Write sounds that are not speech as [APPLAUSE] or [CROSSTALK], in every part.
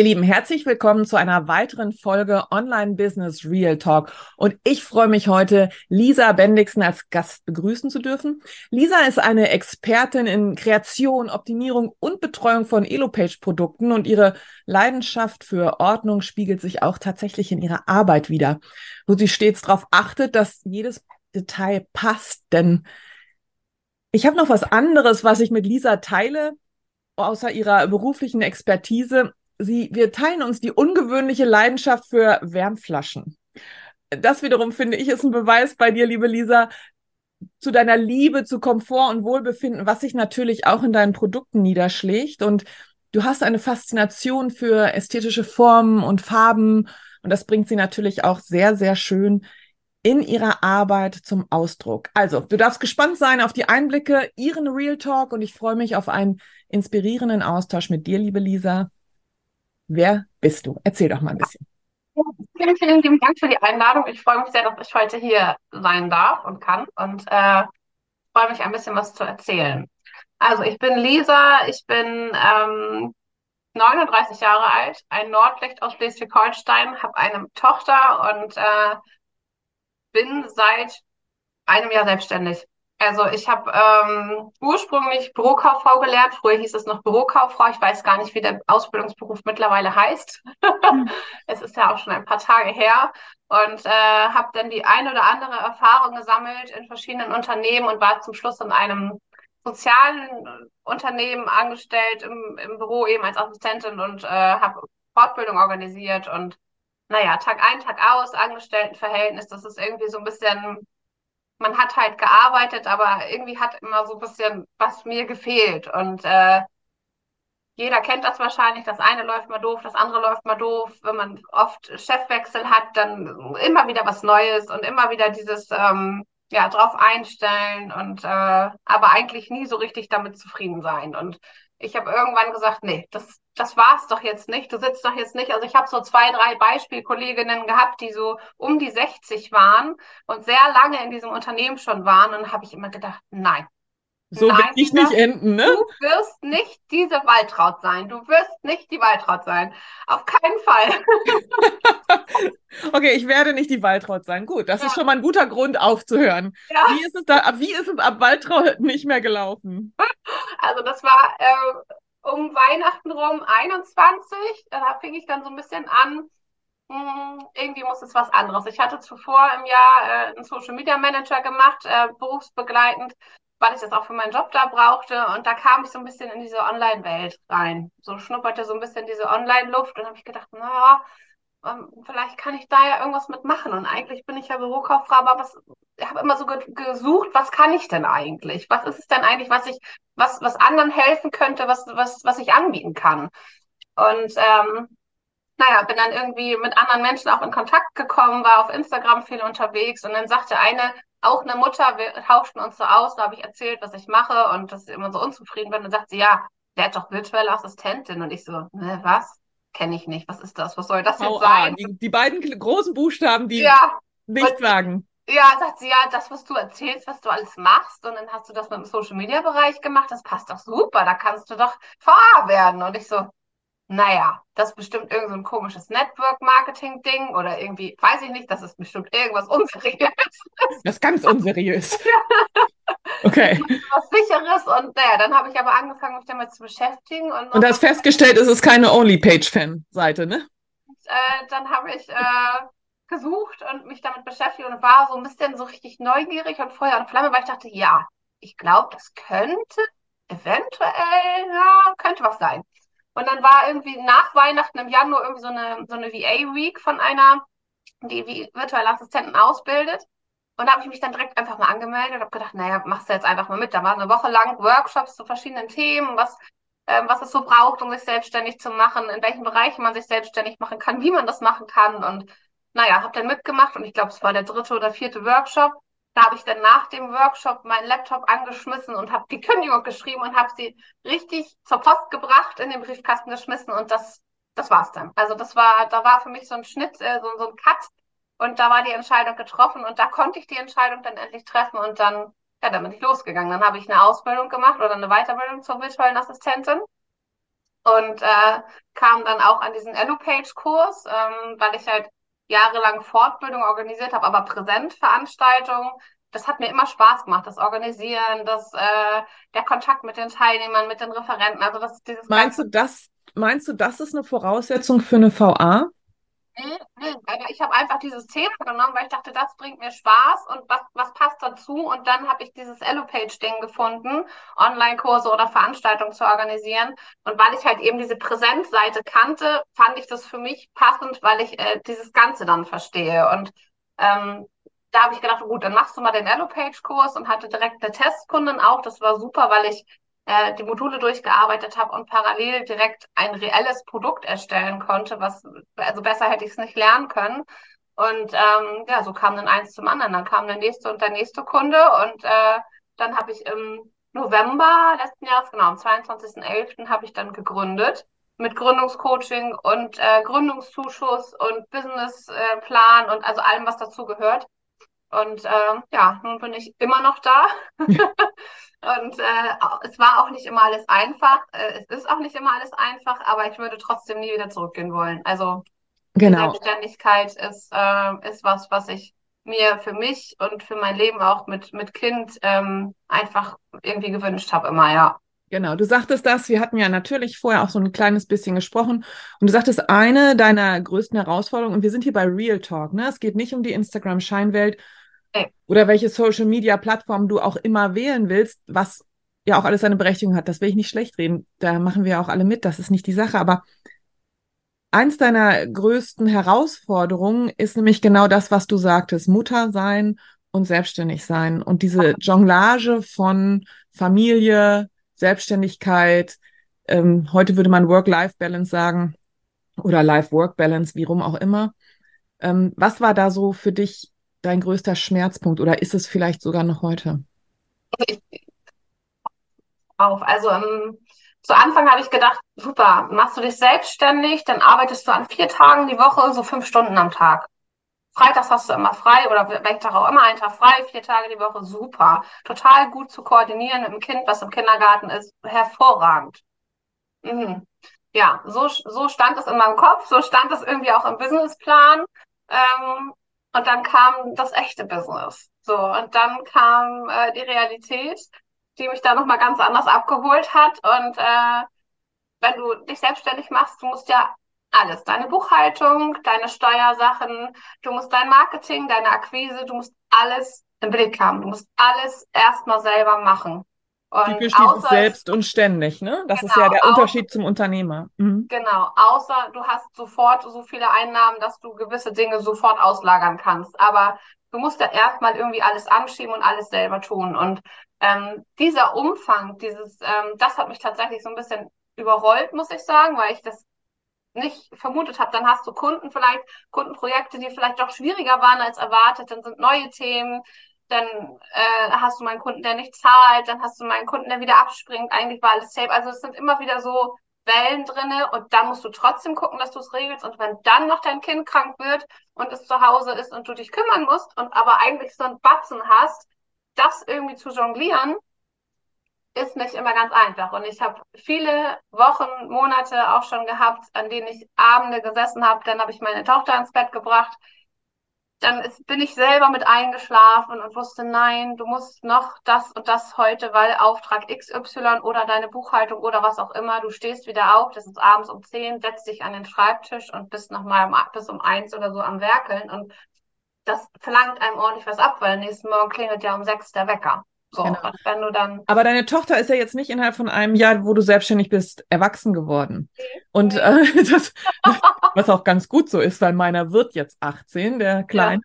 Ihr Lieben, herzlich willkommen zu einer weiteren Folge Online Business Real Talk. Und ich freue mich heute, Lisa Bendixen als Gast begrüßen zu dürfen. Lisa ist eine Expertin in Kreation, Optimierung und Betreuung von Elopage-Produkten und ihre Leidenschaft für Ordnung spiegelt sich auch tatsächlich in ihrer Arbeit wieder, wo sie stets darauf achtet, dass jedes Detail passt. Denn ich habe noch was anderes, was ich mit Lisa teile außer ihrer beruflichen Expertise sie, wir teilen uns die ungewöhnliche Leidenschaft für Wärmflaschen. Das wiederum finde ich ist ein Beweis bei dir, liebe Lisa, zu deiner Liebe zu Komfort und Wohlbefinden, was sich natürlich auch in deinen Produkten niederschlägt. Und du hast eine Faszination für ästhetische Formen und Farben. Und das bringt sie natürlich auch sehr, sehr schön in ihrer Arbeit zum Ausdruck. Also, du darfst gespannt sein auf die Einblicke, ihren Real Talk und ich freue mich auf einen inspirierenden Austausch mit dir, liebe Lisa. Wer bist du? Erzähl doch mal ein bisschen. vielen, vielen lieben Dank für die Einladung. Ich freue mich sehr, dass ich heute hier sein darf und kann und äh, freue mich ein bisschen was zu erzählen. Also ich bin Lisa, ich bin ähm, 39 Jahre alt, ein Nordlicht aus Schleswig-Holstein, habe eine Tochter und äh, bin seit einem Jahr selbstständig. Also ich habe ähm, ursprünglich Bürokauffrau gelernt. Früher hieß es noch Bürokauffrau. Ich weiß gar nicht, wie der Ausbildungsberuf mittlerweile heißt. Mhm. [LAUGHS] es ist ja auch schon ein paar Tage her. Und äh, habe dann die ein oder andere Erfahrung gesammelt in verschiedenen Unternehmen und war zum Schluss in einem sozialen Unternehmen angestellt, im, im Büro eben als Assistentin und äh, habe Fortbildung organisiert und naja, Tag ein, Tag aus, Angestelltenverhältnis, das ist irgendwie so ein bisschen man hat halt gearbeitet, aber irgendwie hat immer so ein bisschen was mir gefehlt. Und äh, jeder kennt das wahrscheinlich. Das eine läuft mal doof, das andere läuft mal doof. Wenn man oft Chefwechsel hat, dann immer wieder was Neues und immer wieder dieses ähm, ja drauf einstellen und äh, aber eigentlich nie so richtig damit zufrieden sein. Und ich habe irgendwann gesagt, nee, das, das war's doch jetzt nicht. Du sitzt doch jetzt nicht. Also ich habe so zwei, drei Beispielkolleginnen gehabt, die so um die 60 waren und sehr lange in diesem Unternehmen schon waren. Und habe ich immer gedacht, nein, so Nein, will ich nicht enden, ne? Du wirst nicht diese Waltraud sein. Du wirst nicht die Waltraud sein. Auf keinen Fall. [LAUGHS] okay, ich werde nicht die Waltraud sein. Gut, das ja. ist schon mal ein guter Grund aufzuhören. Ja. Wie ist es da, wie ist es ab Waltraud nicht mehr gelaufen? [LAUGHS] Also das war äh, um Weihnachten rum 21. Da fing ich dann so ein bisschen an, hm, irgendwie muss es was anderes. Ich hatte zuvor im Jahr äh, einen Social Media Manager gemacht, äh, berufsbegleitend weil ich das auch für meinen Job da brauchte. Und da kam ich so ein bisschen in diese Online-Welt rein. So schnupperte so ein bisschen diese Online-Luft und habe ich gedacht, naja, ähm, vielleicht kann ich da ja irgendwas mitmachen. Und eigentlich bin ich ja Bürokauffrau, aber was, ich habe immer so ge gesucht, was kann ich denn eigentlich? Was ist es denn eigentlich, was ich, was, was anderen helfen könnte, was, was, was ich anbieten kann? Und ähm, naja, bin dann irgendwie mit anderen Menschen auch in Kontakt gekommen, war auf Instagram viel unterwegs und dann sagte eine auch eine Mutter, wir tauschten uns so aus, da habe ich erzählt, was ich mache und dass ich immer so unzufrieden bin. Und sagt sie, ja, der hat doch virtuelle Assistentin. Und ich so, ne, was? Kenne ich nicht. Was ist das? Was soll das jetzt oh, sein? Die, die, beiden großen Buchstaben, die ja, nichts sagen. Ja, sagt sie, ja, das, was du erzählst, was du alles machst, und dann hast du das mit dem Social Media Bereich gemacht, das passt doch super, da kannst du doch VA werden. Und ich so, naja, das ist bestimmt irgend so ein komisches Network-Marketing-Ding oder irgendwie, weiß ich nicht, das ist bestimmt irgendwas unseriös. Das ist ganz unseriös. [LAUGHS] Okay. Was sicheres und naja, dann habe ich aber angefangen, mich damit zu beschäftigen. Und, und hast festgestellt, es ist keine Only-Page-Fan-Seite, ne? Und, äh, dann habe ich äh, gesucht und mich damit beschäftigt und war so ein bisschen so richtig neugierig und Feuer und Flamme, weil ich dachte, ja, ich glaube, das könnte eventuell, ja, könnte was sein. Und dann war irgendwie nach Weihnachten im Januar irgendwie so eine, so eine VA-Week von einer, die virtuelle Assistenten ausbildet. Und da habe ich mich dann direkt einfach mal angemeldet und habe gedacht, naja, machst du jetzt einfach mal mit. Da waren eine Woche lang Workshops zu verschiedenen Themen, was, äh, was es so braucht, um sich selbstständig zu machen, in welchen Bereichen man sich selbstständig machen kann, wie man das machen kann. Und naja, habe dann mitgemacht und ich glaube, es war der dritte oder vierte Workshop. Habe ich dann nach dem Workshop meinen Laptop angeschmissen und habe die Kündigung geschrieben und habe sie richtig zur Post gebracht, in den Briefkasten geschmissen und das, das war's dann. Also das war, da war für mich so ein Schnitt, äh, so, so ein Cut und da war die Entscheidung getroffen und da konnte ich die Entscheidung dann endlich treffen und dann, ja, dann bin ich losgegangen. Dann habe ich eine Ausbildung gemacht oder eine Weiterbildung zur virtuellen Assistentin und äh, kam dann auch an diesen EloPage-Kurs, ähm, weil ich halt jahrelang Fortbildung organisiert habe, aber Präsentveranstaltungen. Das hat mir immer Spaß gemacht, das Organisieren, das, äh, der Kontakt mit den Teilnehmern, mit den Referenten. Also das, dieses meinst du das? Meinst du, das ist eine Voraussetzung für eine VA? Ich habe einfach dieses Thema genommen, weil ich dachte, das bringt mir Spaß und was, was passt dazu. Und dann habe ich dieses Elopage-Ding gefunden, Online-Kurse oder Veranstaltungen zu organisieren. Und weil ich halt eben diese Präsenzseite kannte, fand ich das für mich passend, weil ich äh, dieses Ganze dann verstehe. Und ähm, da habe ich gedacht, gut, dann machst du mal den Elopage-Kurs und hatte direkt eine Testkundin auch. Das war super, weil ich äh, die Module durchgearbeitet habe und parallel direkt ein reelles Produkt erstellen konnte, was, also besser hätte ich es nicht lernen können. Und ähm, ja, so kam dann eins zum anderen. Dann kam der nächste und der nächste Kunde und äh, dann habe ich im November letzten Jahres, genau, am 22.11. habe ich dann gegründet mit Gründungscoaching und äh, Gründungszuschuss und Businessplan äh, und also allem, was dazu gehört. Und äh, ja, nun bin ich immer noch da. [LAUGHS] [LAUGHS] Und äh, es war auch nicht immer alles einfach. Äh, es ist auch nicht immer alles einfach, aber ich würde trotzdem nie wieder zurückgehen wollen. Also genau. Selbstständigkeit ist, äh, ist was, was ich mir für mich und für mein Leben auch mit, mit Kind ähm, einfach irgendwie gewünscht habe, immer, ja. Genau, du sagtest das, wir hatten ja natürlich vorher auch so ein kleines bisschen gesprochen und du sagtest, eine deiner größten Herausforderungen, und wir sind hier bei Real Talk, ne? Es geht nicht um die Instagram-Scheinwelt, oder welche Social Media Plattform du auch immer wählen willst, was ja auch alles seine Berechtigung hat. Das will ich nicht schlecht reden. Da machen wir auch alle mit. Das ist nicht die Sache. Aber eins deiner größten Herausforderungen ist nämlich genau das, was du sagtest. Mutter sein und selbstständig sein. Und diese Jonglage von Familie, Selbstständigkeit, ähm, heute würde man Work-Life-Balance sagen oder Life-Work-Balance, wie rum auch immer. Ähm, was war da so für dich dein größter Schmerzpunkt oder ist es vielleicht sogar noch heute? Auf. Also um, zu Anfang habe ich gedacht, super, machst du dich selbstständig, dann arbeitest du an vier Tagen die Woche, so fünf Stunden am Tag. Freitags hast du immer frei oder welchen Tag auch immer einen Tag frei, vier Tage die Woche, super. Total gut zu koordinieren mit dem Kind, was im Kindergarten ist, hervorragend. Mhm. Ja, so, so stand es in meinem Kopf, so stand es irgendwie auch im Businessplan. Ähm, und dann kam das echte Business. So, und dann kam äh, die Realität, die mich da nochmal ganz anders abgeholt hat. Und äh, wenn du dich selbstständig machst, du musst ja alles, deine Buchhaltung, deine Steuersachen, du musst dein Marketing, deine Akquise, du musst alles im Blick haben. Du musst alles erstmal selber machen. Und Typisch dieses selbst und ständig, ne? Das genau, ist ja genau, der Unterschied zum Unternehmer. Mhm. Genau, außer du hast sofort so viele Einnahmen, dass du gewisse Dinge sofort auslagern kannst. Aber du musst ja erstmal irgendwie alles anschieben und alles selber tun. Und ähm, dieser Umfang, dieses, ähm, das hat mich tatsächlich so ein bisschen überrollt, muss ich sagen, weil ich das nicht vermutet habe. Dann hast du Kunden vielleicht, Kundenprojekte, die vielleicht doch schwieriger waren als erwartet, dann sind neue Themen, dann äh, hast du meinen Kunden, der nicht zahlt, dann hast du meinen Kunden, der wieder abspringt, eigentlich war alles safe. Also es sind immer wieder so Wellen drinne und dann musst du trotzdem gucken, dass du es regelst. Und wenn dann noch dein Kind krank wird und es zu Hause ist und du dich kümmern musst und aber eigentlich so einen Batzen hast, das irgendwie zu jonglieren, ist nicht immer ganz einfach. Und ich habe viele Wochen, Monate auch schon gehabt, an denen ich Abende gesessen habe. Dann habe ich meine Tochter ins Bett gebracht dann ist, bin ich selber mit eingeschlafen und wusste, nein, du musst noch das und das heute, weil Auftrag XY oder deine Buchhaltung oder was auch immer, du stehst wieder auf, das ist abends um zehn, setzt dich an den Schreibtisch und bist nochmal um, bis um eins oder so am Werkeln und das verlangt einem ordentlich was ab, weil nächsten Morgen klingelt ja um sechs der Wecker. So, genau. wenn du dann. Aber deine Tochter ist ja jetzt nicht innerhalb von einem Jahr, wo du selbstständig bist, erwachsen geworden. Okay. Und äh, [LAUGHS] das, [LAUGHS] was auch ganz gut so ist, weil meiner wird jetzt 18, der Kleine.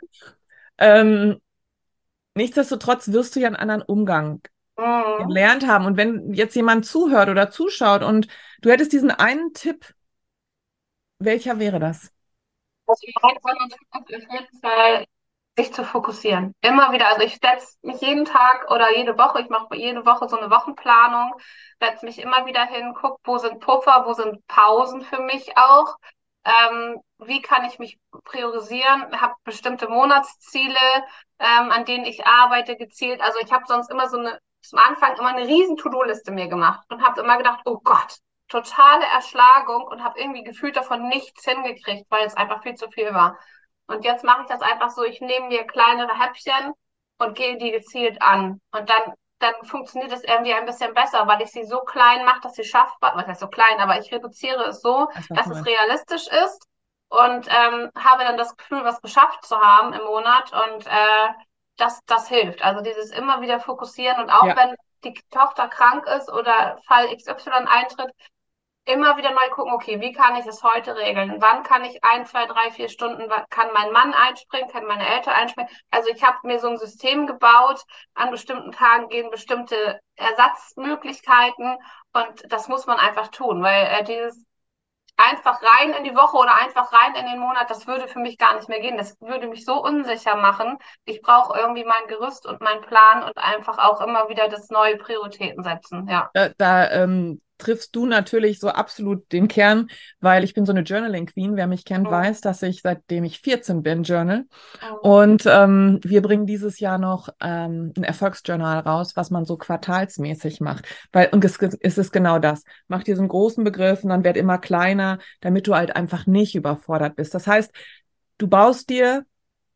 Ja. Ähm, nichtsdestotrotz wirst du ja einen anderen Umgang mhm. gelernt haben. Und wenn jetzt jemand zuhört oder zuschaut und du hättest diesen einen Tipp, welcher wäre das? Also mein Ansatz ist auf jeden Fall, sich zu fokussieren. Immer wieder. Also ich setze mich jeden Tag oder jede Woche, ich mache jede Woche so eine Wochenplanung, setze mich immer wieder hin, gucke, wo sind Puffer, wo sind Pausen für mich auch. Ähm, wie kann ich mich priorisieren? Habe bestimmte Monatsziele, ähm, an denen ich arbeite, gezielt. Also ich habe sonst immer so eine, zum Anfang immer eine riesen To-Do-Liste mir gemacht und habe immer gedacht, oh Gott, totale Erschlagung und habe irgendwie gefühlt davon nichts hingekriegt, weil es einfach viel zu viel war. Und jetzt mache ich das einfach so, ich nehme mir kleinere Häppchen und gehe die gezielt an. Und dann, dann funktioniert es irgendwie ein bisschen besser, weil ich sie so klein mache, dass sie schaffbar, was heißt so klein, aber ich reduziere es so, das dass es realistisch ist und ähm, habe dann das Gefühl, was geschafft zu haben im Monat und äh, das, das hilft. Also dieses immer wieder fokussieren und auch ja. wenn die Tochter krank ist oder Fall XY eintritt, immer wieder neu gucken, okay, wie kann ich es heute regeln? Wann kann ich ein, zwei, drei, vier Stunden, kann mein Mann einspringen, kann meine Eltern einspringen? Also ich habe mir so ein System gebaut, an bestimmten Tagen gehen bestimmte Ersatzmöglichkeiten und das muss man einfach tun, weil äh, dieses einfach rein in die Woche oder einfach rein in den Monat, das würde für mich gar nicht mehr gehen. Das würde mich so unsicher machen. Ich brauche irgendwie mein Gerüst und meinen Plan und einfach auch immer wieder das neue Prioritäten setzen. Ja. Da, da ähm, triffst du natürlich so absolut den Kern, weil ich bin so eine Journaling Queen. Wer mich kennt, oh. weiß, dass ich seitdem ich 14 bin journal. Oh. Und ähm, wir bringen dieses Jahr noch ähm, ein Erfolgsjournal raus, was man so quartalsmäßig macht. Weil, und es, es ist genau das. Mach dir so einen großen Begriff und dann wird immer kleiner, damit du halt einfach nicht überfordert bist. Das heißt, du baust dir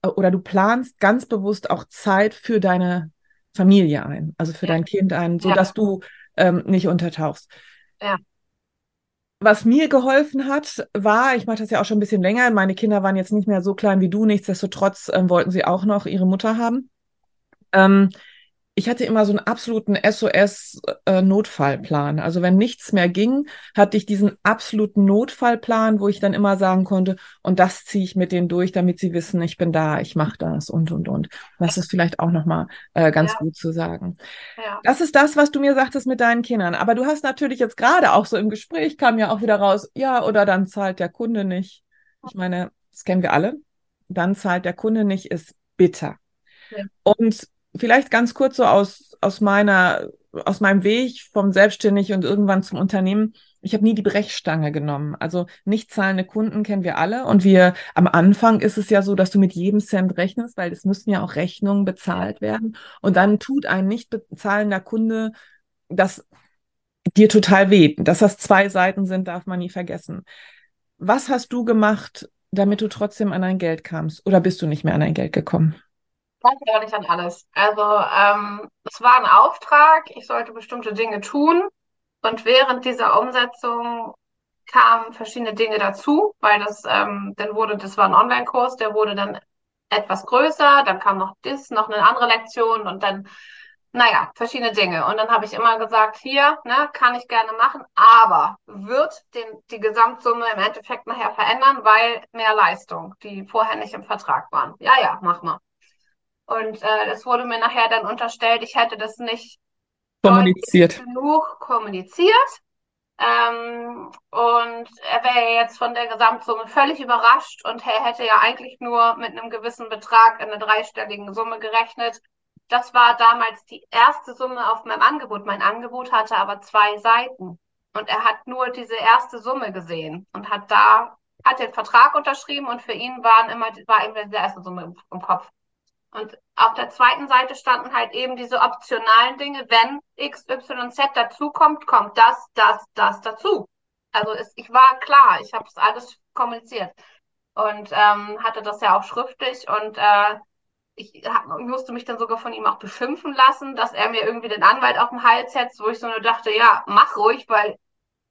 äh, oder du planst ganz bewusst auch Zeit für deine Familie ein, also für ja. dein Kind ein, so dass ja. du ähm, nicht untertauchst. Ja. Was mir geholfen hat, war, ich mache das ja auch schon ein bisschen länger, meine Kinder waren jetzt nicht mehr so klein wie du, nichtsdestotrotz ähm, wollten sie auch noch ihre Mutter haben. Ähm, ich hatte immer so einen absoluten SOS-Notfallplan. Äh, also wenn nichts mehr ging, hatte ich diesen absoluten Notfallplan, wo ich dann immer sagen konnte, und das ziehe ich mit denen durch, damit sie wissen, ich bin da, ich mache das und, und, und. Das ist vielleicht auch nochmal äh, ganz ja. gut zu sagen. Ja. Das ist das, was du mir sagtest mit deinen Kindern. Aber du hast natürlich jetzt gerade auch so im Gespräch kam ja auch wieder raus, ja, oder dann zahlt der Kunde nicht. Ich meine, das kennen wir alle. Dann zahlt der Kunde nicht, ist bitter. Ja. Und vielleicht ganz kurz so aus, aus meiner, aus meinem Weg vom Selbstständig und irgendwann zum Unternehmen. Ich habe nie die Brechstange genommen. Also nicht zahlende Kunden kennen wir alle. Und wir am Anfang ist es ja so, dass du mit jedem Cent rechnest, weil es müssen ja auch Rechnungen bezahlt werden. Und dann tut ein nicht bezahlender Kunde das dir total weh. Dass das zwei Seiten sind, darf man nie vergessen. Was hast du gemacht, damit du trotzdem an dein Geld kamst? Oder bist du nicht mehr an dein Geld gekommen? Denke aber nicht an alles. Also ähm, es war ein Auftrag, ich sollte bestimmte Dinge tun und während dieser Umsetzung kamen verschiedene Dinge dazu, weil das ähm, dann wurde, das war ein Online-Kurs, der wurde dann etwas größer, dann kam noch das, noch eine andere Lektion und dann, naja, verschiedene Dinge. Und dann habe ich immer gesagt, hier, ne, kann ich gerne machen, aber wird den, die Gesamtsumme im Endeffekt nachher verändern, weil mehr Leistung, die vorher nicht im Vertrag waren. Ja, ja, mach mal. Und äh, es wurde mir nachher dann unterstellt, ich hätte das nicht kommuniziert. genug kommuniziert. Ähm, und er wäre jetzt von der Gesamtsumme völlig überrascht und er hätte ja eigentlich nur mit einem gewissen Betrag in einer dreistelligen Summe gerechnet. Das war damals die erste Summe auf meinem Angebot. Mein Angebot hatte aber zwei Seiten. Und er hat nur diese erste Summe gesehen und hat da, hat den Vertrag unterschrieben und für ihn waren immer, war immer die erste Summe im, im Kopf. Und auf der zweiten Seite standen halt eben diese optionalen Dinge, wenn X, Y, Z dazukommt, kommt das, das, das dazu. Also es, ich war klar, ich habe es alles kommuniziert und ähm, hatte das ja auch schriftlich und äh, ich, hab, ich musste mich dann sogar von ihm auch beschimpfen lassen, dass er mir irgendwie den Anwalt auf den Hals setzt, wo ich so nur dachte, ja, mach ruhig, weil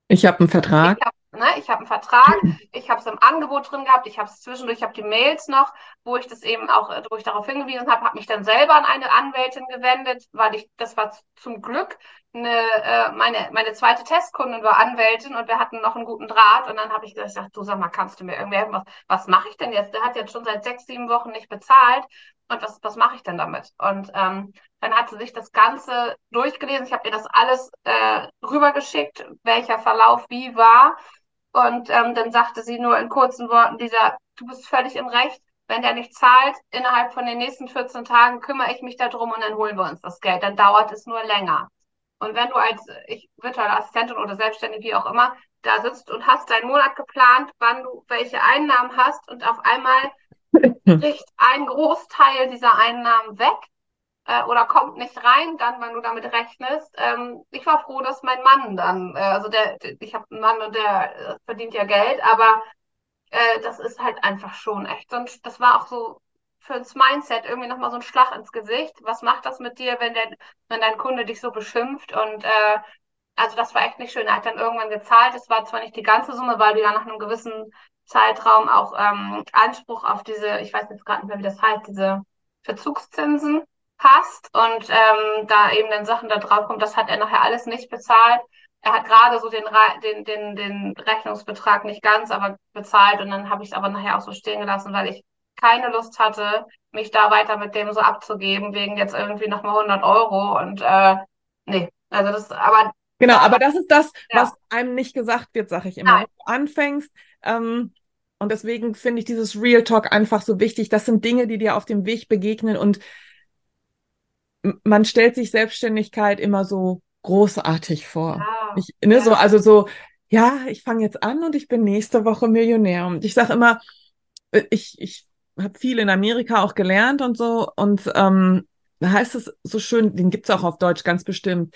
ich habe einen Vertrag. Ich habe Ne? Ich habe einen Vertrag, ich habe es im Angebot drin gehabt, ich habe es zwischendurch, ich habe die Mails noch, wo ich das eben auch, wo ich darauf hingewiesen habe, habe mich dann selber an eine Anwältin gewendet, weil ich, das war zum Glück eine, äh, meine, meine zweite Testkundin war Anwältin und wir hatten noch einen guten Draht und dann habe ich gesagt, du sag mal, kannst du mir irgendwie helfen, was, was mache ich denn jetzt? Der hat jetzt schon seit sechs, sieben Wochen nicht bezahlt und was, was mache ich denn damit? Und ähm, dann hat sie sich das Ganze durchgelesen, ich habe ihr das alles äh, rübergeschickt, welcher Verlauf wie war und ähm, dann sagte sie nur in kurzen Worten, dieser du bist völlig im Recht. Wenn der nicht zahlt, innerhalb von den nächsten 14 Tagen kümmere ich mich darum und dann holen wir uns das Geld. Dann dauert es nur länger. Und wenn du als ich, virtuelle Assistentin oder Selbstständige, wie auch immer, da sitzt und hast deinen Monat geplant, wann du welche Einnahmen hast und auf einmal [LAUGHS] bricht ein Großteil dieser Einnahmen weg äh, oder kommt nicht rein, dann, wenn du damit rechnest. Ähm, ich war froh, dass mein Mann dann, äh, also der, ich habe einen Mann und der äh, verdient ja Geld, aber äh, das ist halt einfach schon echt. Und das war auch so fürs Mindset irgendwie nochmal so ein Schlag ins Gesicht. Was macht das mit dir, wenn, der, wenn dein Kunde dich so beschimpft? Und äh, also das war echt nicht schön. Er hat dann irgendwann gezahlt. Es war zwar nicht die ganze Summe, weil du ja nach einem gewissen Zeitraum auch ähm, Anspruch auf diese, ich weiß jetzt gerade nicht mehr, wie das heißt, diese Verzugszinsen hast und ähm, da eben dann Sachen da drauf kommt, das hat er nachher alles nicht bezahlt. Er hat gerade so den, den, den, den Rechnungsbetrag nicht ganz, aber bezahlt und dann habe ich es aber nachher auch so stehen gelassen, weil ich keine Lust hatte, mich da weiter mit dem so abzugeben, wegen jetzt irgendwie nochmal 100 Euro und äh, nee, also das, aber Genau, aber das ist das, ja. was einem nicht gesagt wird, sag ich immer. Wenn du anfängst, ähm, und deswegen finde ich dieses Real Talk einfach so wichtig. Das sind Dinge, die dir auf dem Weg begegnen und man stellt sich Selbstständigkeit immer so großartig vor. Ja, ich, ne, ja. so, also so, ja, ich fange jetzt an und ich bin nächste Woche Millionär. Und ich sage immer, äh, ich, ich habe viel in Amerika auch gelernt und so. Und ähm, da heißt es so schön, den gibt es auch auf Deutsch ganz bestimmt.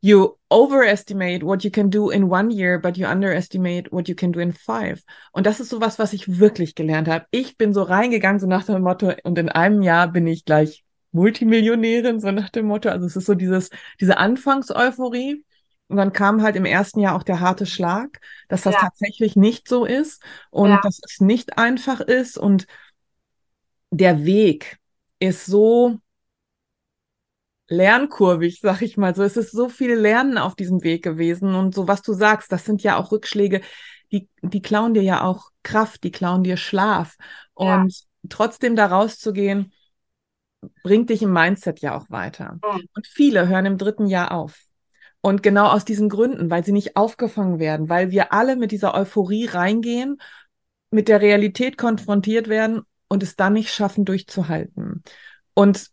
You overestimate what you can do in one year, but you underestimate what you can do in five. Und das ist so was, was ich wirklich gelernt habe. Ich bin so reingegangen, so nach dem Motto, und in einem Jahr bin ich gleich Multimillionärin, so nach dem Motto. Also es ist so dieses, diese Anfangseuphorie. Und dann kam halt im ersten Jahr auch der harte Schlag, dass das ja. tatsächlich nicht so ist und ja. dass es nicht einfach ist. Und der Weg ist so lernkurvig, sag ich mal so. Es ist so viel Lernen auf diesem Weg gewesen. Und so, was du sagst, das sind ja auch Rückschläge, die, die klauen dir ja auch Kraft, die klauen dir Schlaf. Und ja. trotzdem da rauszugehen, bringt dich im Mindset ja auch weiter. Mhm. Und viele hören im dritten Jahr auf. Und genau aus diesen Gründen, weil sie nicht aufgefangen werden, weil wir alle mit dieser Euphorie reingehen, mit der Realität konfrontiert werden und es dann nicht schaffen, durchzuhalten. Und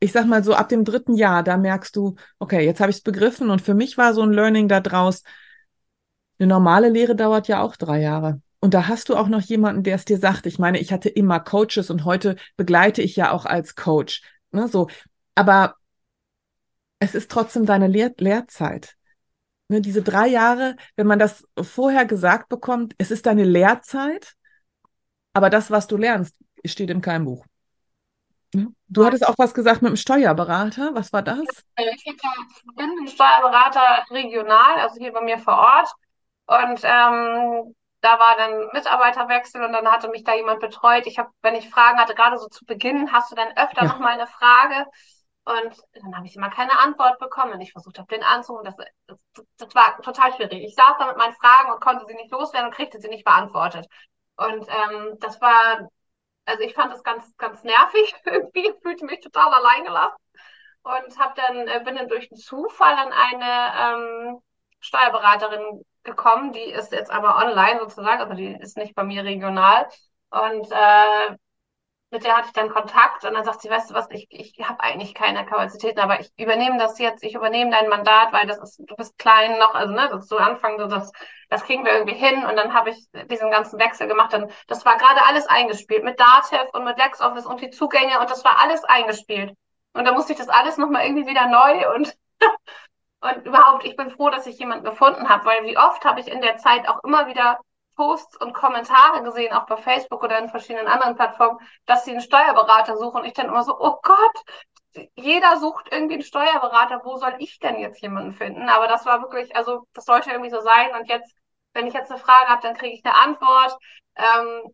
ich sag mal so, ab dem dritten Jahr, da merkst du, okay, jetzt habe ich es begriffen. Und für mich war so ein Learning da draus, eine normale Lehre dauert ja auch drei Jahre. Und da hast du auch noch jemanden, der es dir sagt. Ich meine, ich hatte immer Coaches und heute begleite ich ja auch als Coach. Ne, so. Aber es ist trotzdem deine Lehr Lehrzeit. Ne, diese drei Jahre, wenn man das vorher gesagt bekommt, es ist deine Lehrzeit, aber das, was du lernst, steht in keinem Buch. Ne? Du hattest auch was gesagt mit dem Steuerberater. Was war das? Ich bin ein Steuerberater regional, also hier bei mir vor Ort. Und ähm, da war dann Mitarbeiterwechsel und dann hatte mich da jemand betreut. Ich habe, wenn ich Fragen hatte, gerade so zu Beginn, hast du dann öfter ja. noch mal eine Frage und dann habe ich immer keine Antwort bekommen. Und ich versucht habe, den anzurufen. Das, das, das, war total schwierig. Ich saß da mit meinen Fragen und konnte sie nicht loswerden und kriegte sie nicht beantwortet. Und ähm, das war, also ich fand das ganz, ganz nervig [LAUGHS] irgendwie, fühlte mich total alleingelassen und habe dann äh, bin dann durch den Zufall an eine ähm, Steuerberaterin gekommen, die ist jetzt aber online sozusagen, also die ist nicht bei mir regional. Und äh, mit der hatte ich dann Kontakt und dann sagt sie, weißt du was, ich, ich habe eigentlich keine Kapazitäten, aber ich übernehme das jetzt, ich übernehme dein Mandat, weil das ist, du bist klein noch, also ne, das so Anfang, so das, das kriegen wir irgendwie hin und dann habe ich diesen ganzen Wechsel gemacht. Dann, das war gerade alles eingespielt mit Datev und mit LexOffice und die Zugänge und das war alles eingespielt. Und da musste ich das alles nochmal irgendwie wieder neu und [LAUGHS] Und überhaupt, ich bin froh, dass ich jemanden gefunden habe, weil wie oft habe ich in der Zeit auch immer wieder Posts und Kommentare gesehen, auch bei Facebook oder in verschiedenen anderen Plattformen, dass sie einen Steuerberater suchen. Und ich dann immer so, oh Gott, jeder sucht irgendwie einen Steuerberater. Wo soll ich denn jetzt jemanden finden? Aber das war wirklich, also das sollte irgendwie so sein. Und jetzt, wenn ich jetzt eine Frage habe, dann kriege ich eine Antwort. Ähm,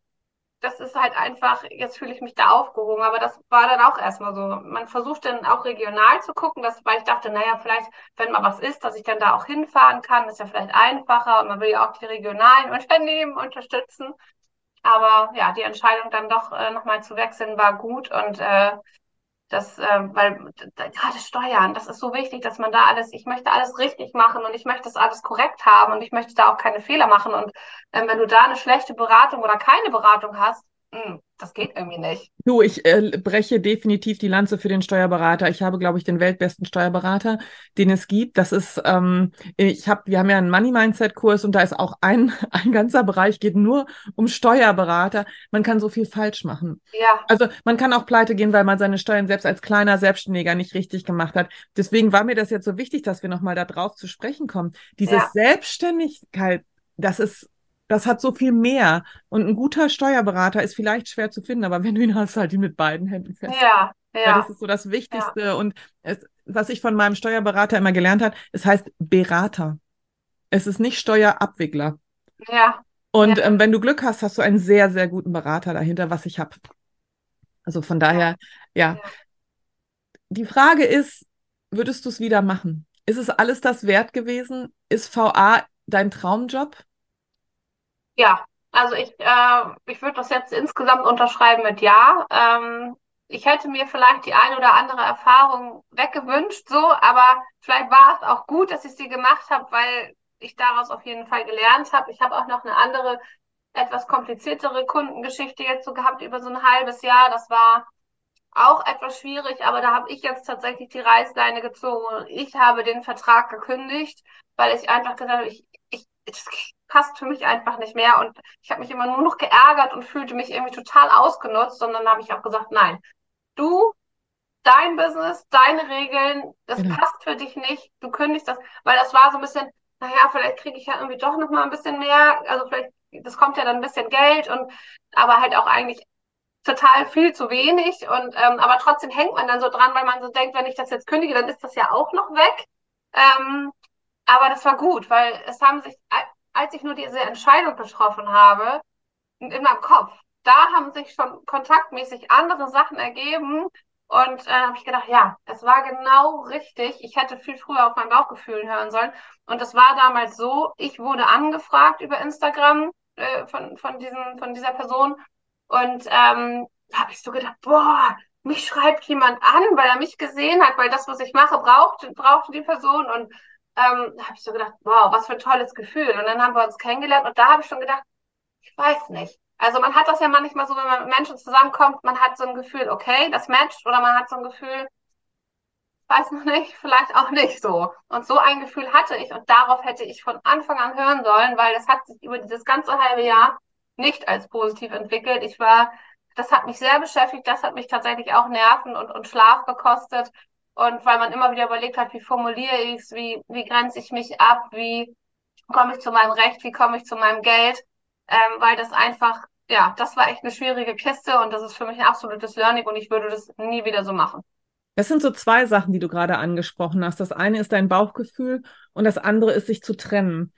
das ist halt einfach, jetzt fühle ich mich da aufgehoben, aber das war dann auch erstmal so. Man versucht dann auch regional zu gucken, dass, weil ich dachte, naja, vielleicht, wenn mal was ist, dass ich dann da auch hinfahren kann, ist ja vielleicht einfacher und man will ja auch die regionalen Unternehmen unterstützen. Aber ja, die Entscheidung dann doch äh, nochmal zu wechseln war gut und äh, Das, äh, weil gerade Steuern, das ist so wichtig, dass man da alles, ich möchte alles richtig machen und ich möchte das alles korrekt haben und ich möchte da auch keine Fehler machen. Und äh, wenn du da eine schlechte Beratung oder keine Beratung hast, das geht irgendwie nicht. Du, ich äh, breche definitiv die Lanze für den Steuerberater. Ich habe, glaube ich, den weltbesten Steuerberater, den es gibt. Das ist, ähm, ich habe, wir haben ja einen Money Mindset Kurs und da ist auch ein, [LAUGHS] ein ganzer Bereich geht nur um Steuerberater. Man kann so viel falsch machen. Ja. Also man kann auch pleite gehen, weil man seine Steuern selbst als kleiner Selbstständiger nicht richtig gemacht hat. Deswegen war mir das jetzt so wichtig, dass wir nochmal da drauf zu sprechen kommen. Diese ja. Selbstständigkeit, das ist das hat so viel mehr. Und ein guter Steuerberater ist vielleicht schwer zu finden, aber wenn du ihn hast, halt ihn mit beiden Händen fest. Ja, ja. Weil das ist so das Wichtigste. Ja. Und es, was ich von meinem Steuerberater immer gelernt habe, es heißt Berater. Es ist nicht Steuerabwickler. Ja. Und ja. Ähm, wenn du Glück hast, hast du einen sehr, sehr guten Berater dahinter, was ich habe. Also von daher, ja. ja. Die Frage ist, würdest du es wieder machen? Ist es alles das wert gewesen? Ist VA dein Traumjob? Ja, also ich, äh, ich würde das jetzt insgesamt unterschreiben mit Ja. Ähm, ich hätte mir vielleicht die eine oder andere Erfahrung weggewünscht, so, aber vielleicht war es auch gut, dass ich sie gemacht habe, weil ich daraus auf jeden Fall gelernt habe. Ich habe auch noch eine andere, etwas kompliziertere Kundengeschichte jetzt so gehabt über so ein halbes Jahr. Das war auch etwas schwierig, aber da habe ich jetzt tatsächlich die Reißleine gezogen und ich habe den Vertrag gekündigt, weil ich einfach gesagt habe, ich, ich, passt für mich einfach nicht mehr. Und ich habe mich immer nur noch geärgert und fühlte mich irgendwie total ausgenutzt. Und dann habe ich auch gesagt, nein, du, dein Business, deine Regeln, das genau. passt für dich nicht. Du kündigst das, weil das war so ein bisschen, naja, vielleicht kriege ich ja irgendwie doch noch mal ein bisschen mehr. Also vielleicht, das kommt ja dann ein bisschen Geld und aber halt auch eigentlich total viel zu wenig. Und ähm, aber trotzdem hängt man dann so dran, weil man so denkt, wenn ich das jetzt kündige, dann ist das ja auch noch weg. Ähm, aber das war gut, weil es haben sich als ich nur diese Entscheidung getroffen habe, in meinem Kopf, da haben sich schon kontaktmäßig andere Sachen ergeben. Und äh, habe ich gedacht, ja, es war genau richtig. Ich hätte viel früher auf mein Bauchgefühl hören sollen. Und es war damals so, ich wurde angefragt über Instagram äh, von, von, diesem, von dieser Person. Und ähm, da habe ich so gedacht, boah, mich schreibt jemand an, weil er mich gesehen hat, weil das, was ich mache, braucht, brauchte die Person. Und ähm, da habe ich so gedacht, wow, was für ein tolles Gefühl. Und dann haben wir uns kennengelernt und da habe ich schon gedacht, ich weiß nicht. Also man hat das ja manchmal so, wenn man mit Menschen zusammenkommt, man hat so ein Gefühl, okay, das matcht, oder man hat so ein Gefühl, weiß noch nicht, [LAUGHS] vielleicht auch nicht so. Und so ein Gefühl hatte ich und darauf hätte ich von Anfang an hören sollen, weil das hat sich über dieses ganze halbe Jahr nicht als positiv entwickelt. Ich war, das hat mich sehr beschäftigt, das hat mich tatsächlich auch Nerven und, und Schlaf gekostet. Und weil man immer wieder überlegt hat, wie formuliere ich es, wie, wie grenze ich mich ab, wie komme ich zu meinem Recht, wie komme ich zu meinem Geld, ähm, weil das einfach, ja, das war echt eine schwierige Kiste und das ist für mich ein absolutes Learning und ich würde das nie wieder so machen. Das sind so zwei Sachen, die du gerade angesprochen hast. Das eine ist dein Bauchgefühl und das andere ist, sich zu trennen.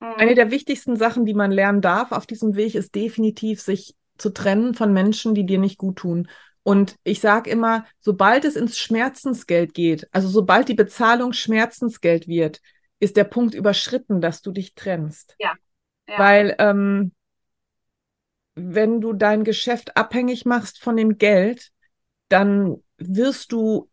Mhm. Eine der wichtigsten Sachen, die man lernen darf auf diesem Weg, ist definitiv, sich zu trennen von Menschen, die dir nicht gut tun. Und ich sage immer, sobald es ins Schmerzensgeld geht, also sobald die Bezahlung Schmerzensgeld wird, ist der Punkt überschritten, dass du dich trennst. Ja. ja. Weil ähm, wenn du dein Geschäft abhängig machst von dem Geld, dann wirst du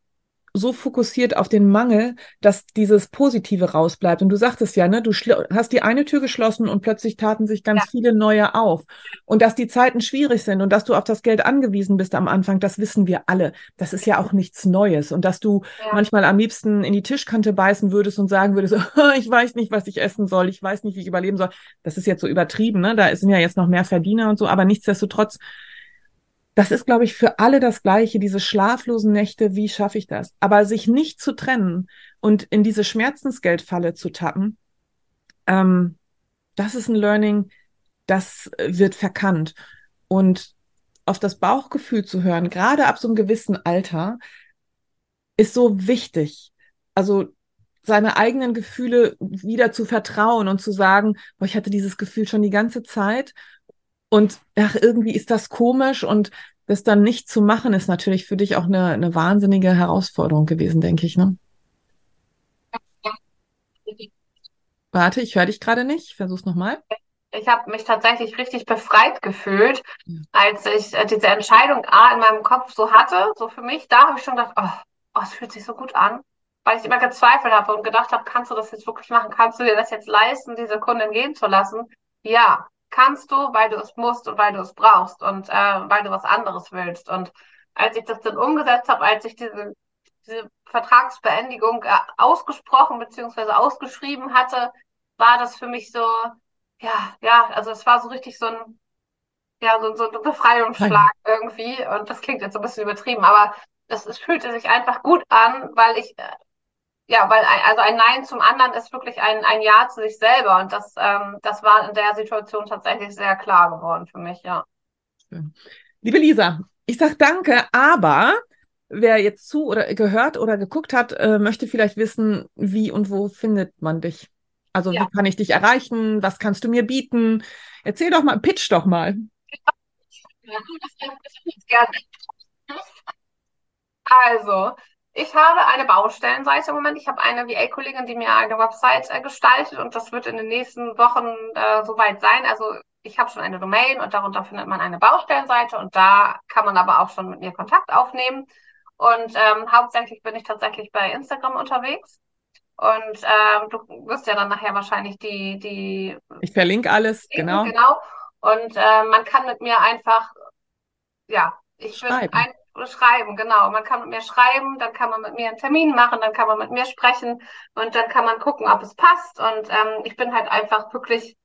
so fokussiert auf den Mangel, dass dieses Positive rausbleibt. Und du sagtest ja, ne, du hast die eine Tür geschlossen und plötzlich taten sich ganz ja. viele neue auf. Und dass die Zeiten schwierig sind und dass du auf das Geld angewiesen bist am Anfang, das wissen wir alle. Das ist ja auch nichts Neues. Und dass du ja. manchmal am liebsten in die Tischkante beißen würdest und sagen würdest, [LAUGHS] ich weiß nicht, was ich essen soll, ich weiß nicht, wie ich überleben soll. Das ist jetzt so übertrieben, ne? Da sind ja jetzt noch mehr Verdiener und so, aber nichtsdestotrotz das ist, glaube ich, für alle das Gleiche, diese schlaflosen Nächte, wie schaffe ich das? Aber sich nicht zu trennen und in diese Schmerzensgeldfalle zu tappen, ähm, das ist ein Learning, das wird verkannt. Und auf das Bauchgefühl zu hören, gerade ab so einem gewissen Alter, ist so wichtig. Also seine eigenen Gefühle wieder zu vertrauen und zu sagen, boah, ich hatte dieses Gefühl schon die ganze Zeit und ach, irgendwie ist das komisch und das dann nicht zu machen, ist natürlich für dich auch eine, eine wahnsinnige Herausforderung gewesen, denke ich, ne? Warte, ich höre dich gerade nicht. Ich versuch's nochmal. ich habe mich tatsächlich richtig befreit gefühlt, als ich äh, diese Entscheidung A in meinem Kopf so hatte, so für mich. Da habe ich schon gedacht, oh, oh, es fühlt sich so gut an, weil ich immer gezweifelt habe und gedacht habe, kannst du das jetzt wirklich machen? Kannst du dir das jetzt leisten, diese Kundin gehen zu lassen? Ja, kannst du, weil du es musst und weil du es brauchst und äh, weil du was anderes willst. Und als ich das dann umgesetzt habe, als ich diese, diese Vertragsbeendigung äh, ausgesprochen bzw. ausgeschrieben hatte, war das für mich so, ja, ja, also es war so richtig so ein, ja, so, so ein Befreiungsschlag irgendwie. Und das klingt jetzt so ein bisschen übertrieben, aber es, es fühlte sich einfach gut an, weil ich, äh, ja, weil ein, also ein Nein zum anderen ist wirklich ein, ein Ja zu sich selber. Und das, ähm, das war in der Situation tatsächlich sehr klar geworden für mich, ja. Liebe Lisa, ich sag danke, aber wer jetzt zu oder gehört oder geguckt hat, äh, möchte vielleicht wissen, wie und wo findet man dich? Also ja. wie kann ich dich erreichen? Was kannst du mir bieten? Erzähl doch mal, pitch doch mal. Also, ich habe eine Baustellenseite im Moment. Ich habe eine VA-Kollegin, die mir eine Website äh, gestaltet und das wird in den nächsten Wochen äh, soweit sein. Also ich habe schon eine Domain und darunter findet man eine Baustellenseite und da kann man aber auch schon mit mir Kontakt aufnehmen. Und ähm, hauptsächlich bin ich tatsächlich bei Instagram unterwegs. Und ähm, du wirst ja dann nachher wahrscheinlich die, die. Ich verlinke alles, genau. Genau. Und äh, man kann mit mir einfach, ja, ich würde ein schreiben, genau. Man kann mit mir schreiben, dann kann man mit mir einen Termin machen, dann kann man mit mir sprechen und dann kann man gucken, ob es passt. Und ähm, ich bin halt einfach wirklich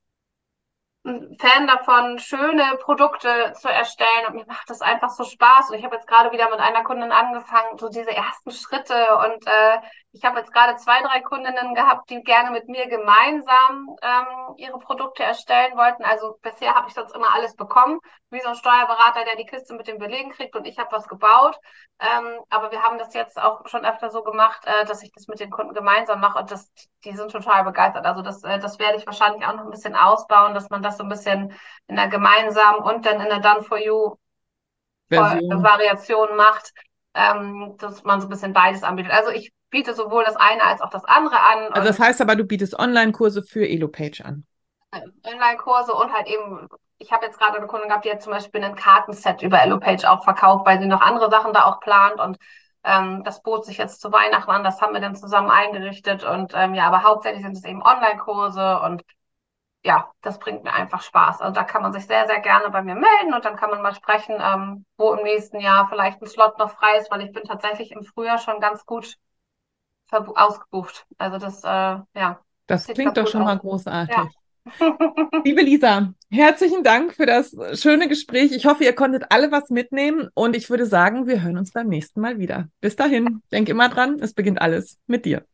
Fan davon, schöne Produkte zu erstellen und mir macht das einfach so Spaß. Und ich habe jetzt gerade wieder mit einer Kundin angefangen, so diese ersten Schritte. Und äh, ich habe jetzt gerade zwei, drei Kundinnen gehabt, die gerne mit mir gemeinsam ähm, ihre Produkte erstellen wollten. Also bisher habe ich sonst immer alles bekommen, wie so ein Steuerberater, der die Kiste mit den Belegen kriegt und ich habe was gebaut. Ähm, aber wir haben das jetzt auch schon öfter so gemacht, äh, dass ich das mit den Kunden gemeinsam mache und das, die sind total begeistert. Also das, äh, das werde ich wahrscheinlich auch noch ein bisschen ausbauen, dass man das so ein bisschen in der gemeinsamen und dann in der Done for You Version. Variation macht, ähm, dass man so ein bisschen beides anbietet. Also ich biete sowohl das eine als auch das andere an. Also das heißt aber, du bietest Online-Kurse für Elopage an. Online-Kurse und halt eben, ich habe jetzt gerade eine Kundin gehabt, die hat zum Beispiel ein Kartenset über Elopage auch verkauft, weil sie noch andere Sachen da auch plant und ähm, das bot sich jetzt zu Weihnachten an, das haben wir dann zusammen eingerichtet und ähm, ja, aber hauptsächlich sind es eben Online-Kurse und ja, das bringt mir einfach Spaß. Also da kann man sich sehr, sehr gerne bei mir melden und dann kann man mal sprechen, ähm, wo im nächsten Jahr vielleicht ein Slot noch frei ist, weil ich bin tatsächlich im Frühjahr schon ganz gut ausgebucht. Also das, äh, ja. Das klingt doch schon aus. mal großartig. Ja. Liebe Lisa, herzlichen Dank für das schöne Gespräch. Ich hoffe, ihr konntet alle was mitnehmen und ich würde sagen, wir hören uns beim nächsten Mal wieder. Bis dahin, denk immer dran, es beginnt alles mit dir.